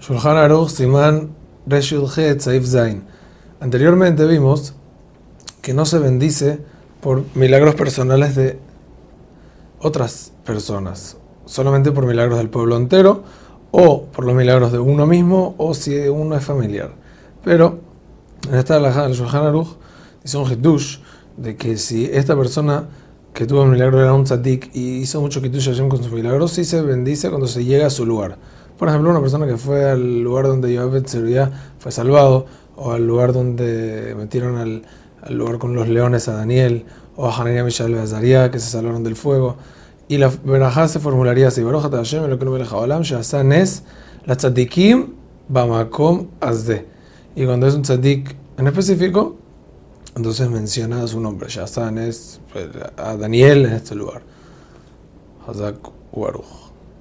Shulchan Aruch Siman Reshul Saif Zain. Anteriormente vimos que no se bendice por milagros personales de otras personas, solamente por milagros del pueblo entero o por los milagros de uno mismo o si uno es familiar. Pero en esta alhaja del Shulchan Aruch dice un de que si esta persona que tuvo el milagro era un tzadik y hizo mucho kitush Hashem con su milagro, sí se bendice cuando se llega a su lugar. Por ejemplo, una persona que fue al lugar donde Yoab Seruya fue salvado, o al lugar donde metieron al, al, lugar con los leones a Daniel, o a Hananiah, Mishael y Azaria, que se salvaron del fuego. Y la verajá se formularía así: Baruch Hashem, lo que no me olam, Shasan es la tzadikim bamakom azde. Y cuando es un tzadik en específico, entonces menciona su nombre. Shasan es a Daniel en este lugar. Hazak Baruch.